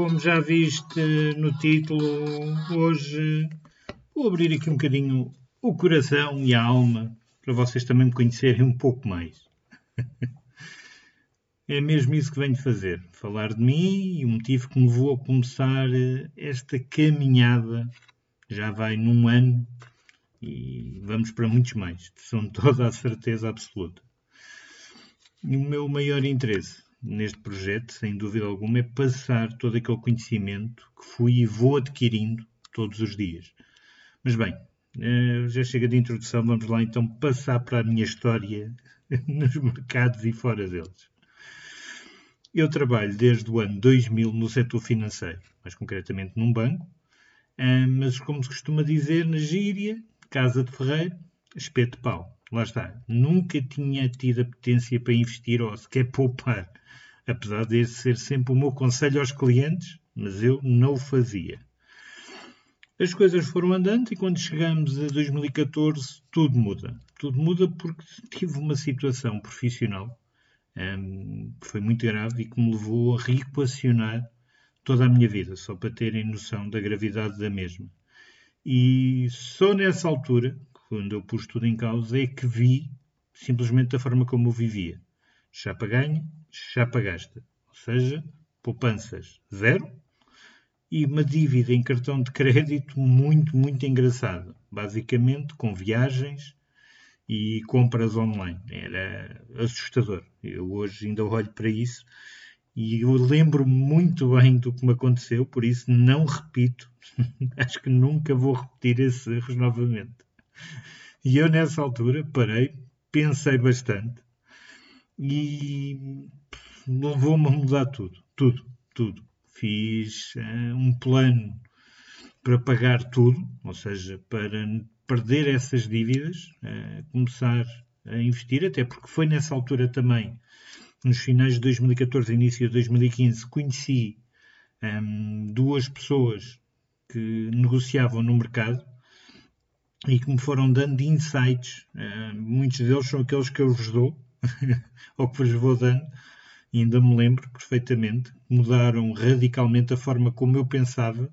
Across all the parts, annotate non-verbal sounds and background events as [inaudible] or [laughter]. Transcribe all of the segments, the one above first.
como já viste no título, hoje vou abrir aqui um bocadinho o coração e a alma para vocês também me conhecerem um pouco mais. [laughs] é mesmo isso que venho fazer, falar de mim e o motivo que me levou a começar esta caminhada já vai num ano e vamos para muitos mais, são toda a certeza absoluta. E o meu maior interesse neste projeto, sem dúvida alguma, é passar todo aquele conhecimento que fui e vou adquirindo todos os dias. Mas bem, eh, já chega de introdução, vamos lá então passar para a minha história [laughs] nos mercados e fora deles. Eu trabalho desde o ano 2000 no setor financeiro, mais concretamente num banco, eh, mas como se costuma dizer na gíria, casa de ferreiro, espeto de pau. Lá está. Nunca tinha tido a potência para investir ou sequer poupar apesar de ser sempre o meu conselho aos clientes, mas eu não o fazia. As coisas foram andando e quando chegamos a 2014 tudo muda. Tudo muda porque tive uma situação profissional um, que foi muito grave e que me levou a reequacionar toda a minha vida, só para terem noção da gravidade da mesma. E só nessa altura, quando eu pus tudo em causa, é que vi simplesmente a forma como eu vivia. Chapa ganha, chapa gasta. Ou seja, poupanças zero e uma dívida em cartão de crédito muito, muito engraçada. Basicamente com viagens e compras online. Era assustador. Eu hoje ainda olho para isso e eu lembro muito bem do que me aconteceu, por isso não repito. [laughs] Acho que nunca vou repetir esses erros novamente. [laughs] E eu nessa altura parei, pensei bastante e levou-me a mudar tudo, tudo, tudo. Fiz uh, um plano para pagar tudo, ou seja, para perder essas dívidas, uh, começar a investir, até porque foi nessa altura também, nos finais de 2014 início de 2015, conheci um, ehm, duas pessoas que negociavam no mercado e que me foram dando insights. Uh, muitos deles são aqueles que eu vos dou, [laughs] ou que vos vou dando, e ainda me lembro perfeitamente, mudaram radicalmente a forma como eu pensava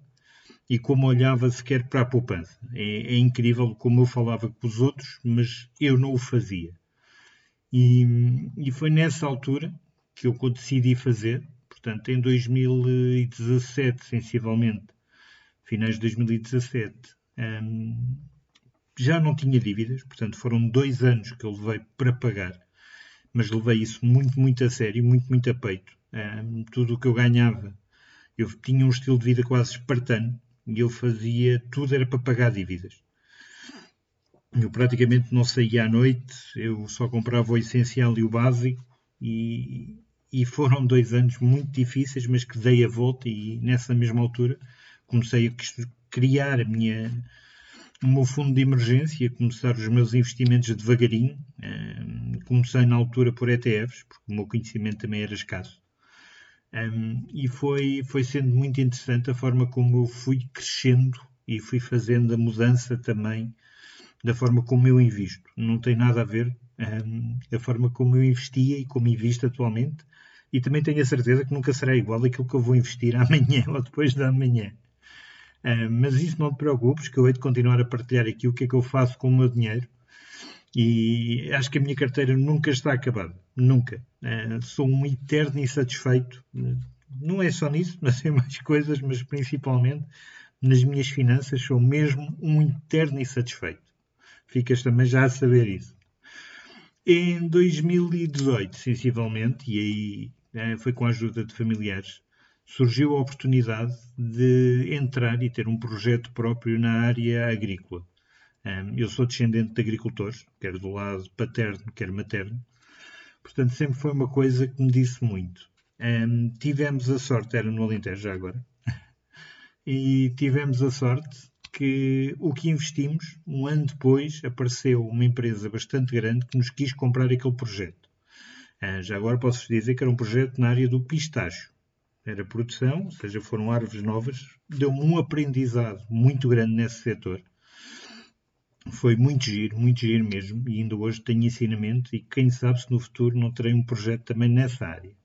e como olhava sequer para a poupança. É, é incrível como eu falava com os outros, mas eu não o fazia. E, e foi nessa altura que eu decidi fazer, portanto, em 2017, sensivelmente, finais de 2017, hum, já não tinha dívidas, portanto, foram dois anos que eu levei para pagar mas levei isso muito, muito a sério, muito, muito a peito. Um, tudo o que eu ganhava, eu tinha um estilo de vida quase espartano e eu fazia tudo era para pagar dívidas. Eu praticamente não saía à noite, eu só comprava o essencial e o básico e, e foram dois anos muito difíceis, mas que dei a volta e nessa mesma altura comecei a criar a minha, o meu fundo de emergência, começar os meus investimentos devagarinho. Comecei na altura por ETFs, porque o meu conhecimento também era escasso. E foi, foi sendo muito interessante a forma como eu fui crescendo e fui fazendo a mudança também da forma como eu invisto. Não tem nada a ver um, a forma como eu investia e como invisto atualmente. E também tenho a certeza que nunca será igual aquilo que eu vou investir [laughs] amanhã ou depois da amanhã. Uh, mas isso não te preocupes, que eu hei de continuar a partilhar aqui o que é que eu faço com o meu dinheiro. E acho que a minha carteira nunca está acabada. Nunca. Uh, sou um eterno insatisfeito. Não é só nisso, [laughs] mas em mais coisas, mas principalmente nas minhas finanças sou mesmo um eterno insatisfeito. Ficas também já a saber isso. Em 2018, sensivelmente, e aí uh, foi com a ajuda de familiares, surgiu a oportunidade de entrar e ter um projeto próprio na área agrícola. Eu sou descendente de agricultores, quer do lado paterno, quer materno, portanto sempre foi uma coisa que me disse muito. tivemos a sorte, era no Alentejo agora, [laughs] e tivemos a sorte que o que investimos, um ano depois, apareceu uma empresa bastante grande que nos quis comprar aquele projeto. Já agora posso dizer que era um projeto na área do pistacho. Era produção, ou seja, foram árvores novas. Deu-me um aprendizado muito grande nesse setor. Foi muito giro, muito giro mesmo. E ainda hoje tenho ensinamento. E quem sabe se no futuro não terei um projeto também nessa área.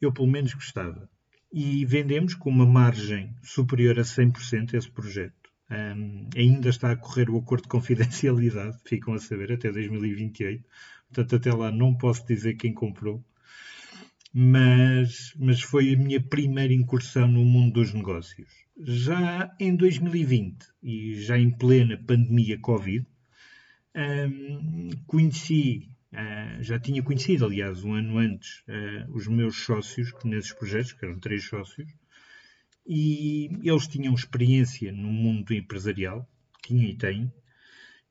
Eu, pelo menos, gostava e vendemos com uma margem superior a 100% esse projeto. Um, ainda está a correr o acordo de confidencialidade, [laughs] ficam a saber, até 2028. Portanto, até lá não posso dizer quem comprou. Mas, mas foi a minha primeira incursão no mundo dos negócios. Já em 2020, e já em plena pandemia Covid, um, conheci Uh, já tinha conhecido, aliás, um ano antes, uh, os meus sócios nesses projetos, que eram três sócios, e eles tinham experiência no mundo empresarial, tinham e têm,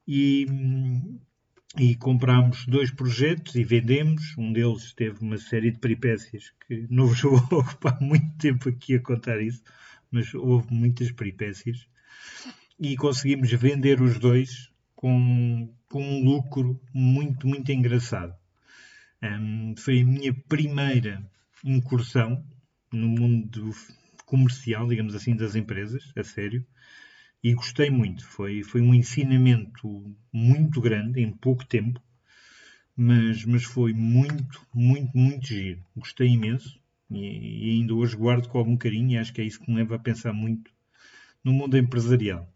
e, e comprámos dois projetos e vendemos. Um deles teve uma série de peripécias que [laughs] não vos vou ocupar muito tempo aqui a contar isso, mas houve muitas peripécias. E conseguimos vender os dois com, com um lucro muito, muito engraçado. Um, foi a minha primeira incursão no mundo comercial, digamos assim, das empresas, a sério, e gostei muito. Foi, foi um ensinamento muito grande em pouco tempo, mas, mas foi muito, muito, muito giro. Gostei imenso e, e ainda hoje guardo com algum carinho e acho que é isso que me leva a pensar muito no mundo empresarial.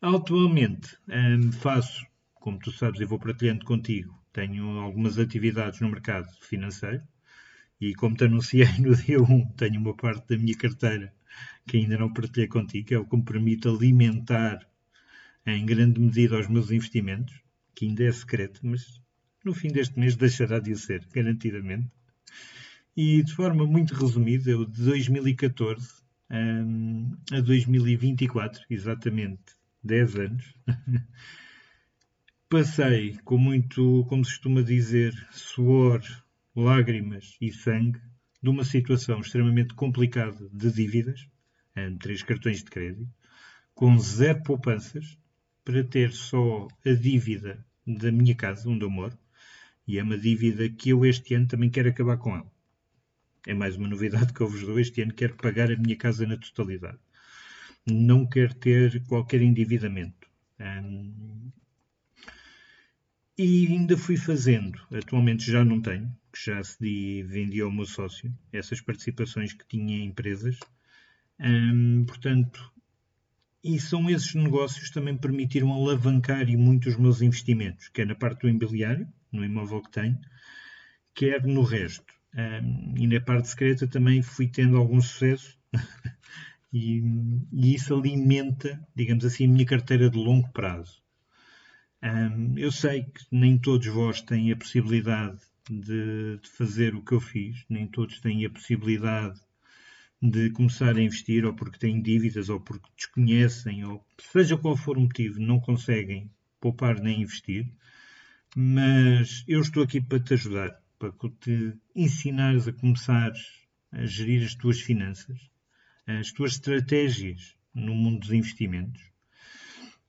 Atualmente um, faço, como tu sabes, e vou partilhando contigo, tenho algumas atividades no mercado financeiro e como te anunciei [laughs] no dia 1, tenho uma parte da minha carteira que ainda não partilhei contigo, que é o que me permite alimentar em grande medida os meus investimentos, que ainda é secreto, mas no fim deste mês deixará de o ser, garantidamente. E de forma muito resumida, eu de 2014 um, a 2024, exatamente 10 anos, [laughs] passei com muito, como se costuma dizer, suor, lágrimas e sangue de uma situação extremamente complicada de dívidas, três cartões de crédito, com zero poupanças, para ter só a dívida da minha casa, onde eu moro, e é uma dívida que eu este ano também quero acabar com ela. É mais uma novidade que eu vos dou. Este ano quero pagar a minha casa na totalidade não quer ter qualquer endividamento. Um, e ainda fui fazendo, atualmente já não tenho, que já cedi, vendi ao meu sócio, essas participações que tinha em empresas. Portanto, e são esses negócios que também permitiram alavancar e muito os meus investimentos, quer na parte do imobiliário, no imóvel que tenho, quer no resto. E na parte secreta também fui tendo algum sucesso [laughs] e, e isso alimenta, digamos assim, a minha carteira de longo prazo. Eu sei que nem todos vós têm a possibilidade de, de, fazer o que eu fiz, nem todos têm a possibilidade de começar a investir, ou porque têm dívidas, ou porque desconhecem, ou seja qual for o motivo, não conseguem poupar nem investir. Mas eu estou aqui para te ajudar, para te ensinares a começar a gerir as tuas finanças, as tuas estratégias no mundo dos investimentos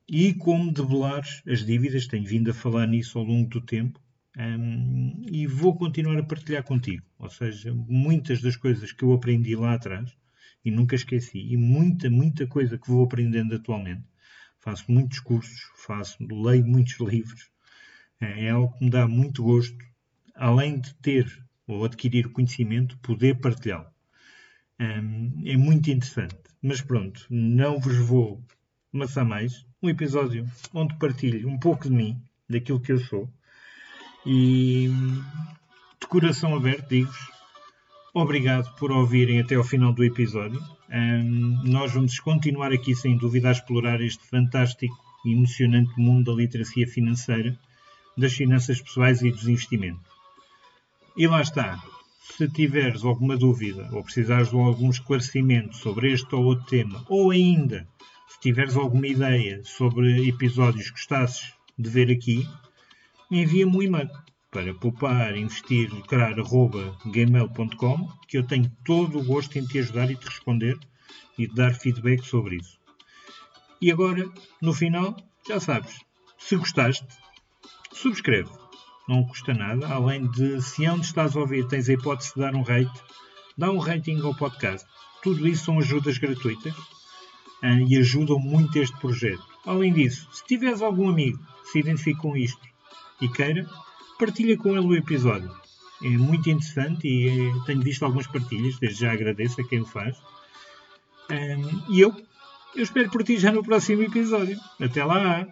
e como debelar as dívidas. Tenho vindo a falar nisso ao longo do tempo um, e vou continuar a partilhar contigo. Ou seja, muitas das coisas que eu aprendi lá atrás e nunca esqueci, e muita, muita coisa que vou aprendendo atualmente. Faço muitos cursos, faço, leio muitos [laughs] livros. É, é algo que me dá muito gosto, além de ter ou adquirir conhecimento, poder partilhá-lo. Um, é muito interessante. Mas pronto, não vos vou amassar mais. Um episódio onde partilho um pouco de mim, daquilo que eu sou. E de coração aberto, digo-vos, obrigado por ouvirem até ao final do episódio. Um, nós vamos continuar aqui, sem dúvida, a explorar este fantástico e emocionante mundo da literacia financeira, das finanças pessoais e dos investimentos. E lá está, se tiveres alguma dúvida ou precisares de algum esclarecimento sobre este ou outro tema, ou ainda se tiveres alguma ideia sobre episódios que gostasses de ver aqui, envia-me um e-mail para poupar, investir, lucrar, arroba, gmail.com, que eu tenho todo o gosto em te ajudar e te responder e de dar feedback sobre isso. E agora, no final, já sabes, se gostaste, subscreve. Não custa nada, além de, se onde estás a ouvir tens a hipótese de dar um rate, dá um rating ao podcast. Tudo isso são ajudas gratuitas uh, e ajudam muito este projeto. Além disso, se tiveres algum amigo que se identifique com isto e queira, partilha com ele o episódio. É muito interessante e é, tenho visto algumas partilhas, desde já agradeço a quem o faz. Um, e eu, eu espero por ti já no próximo episódio. Até lá!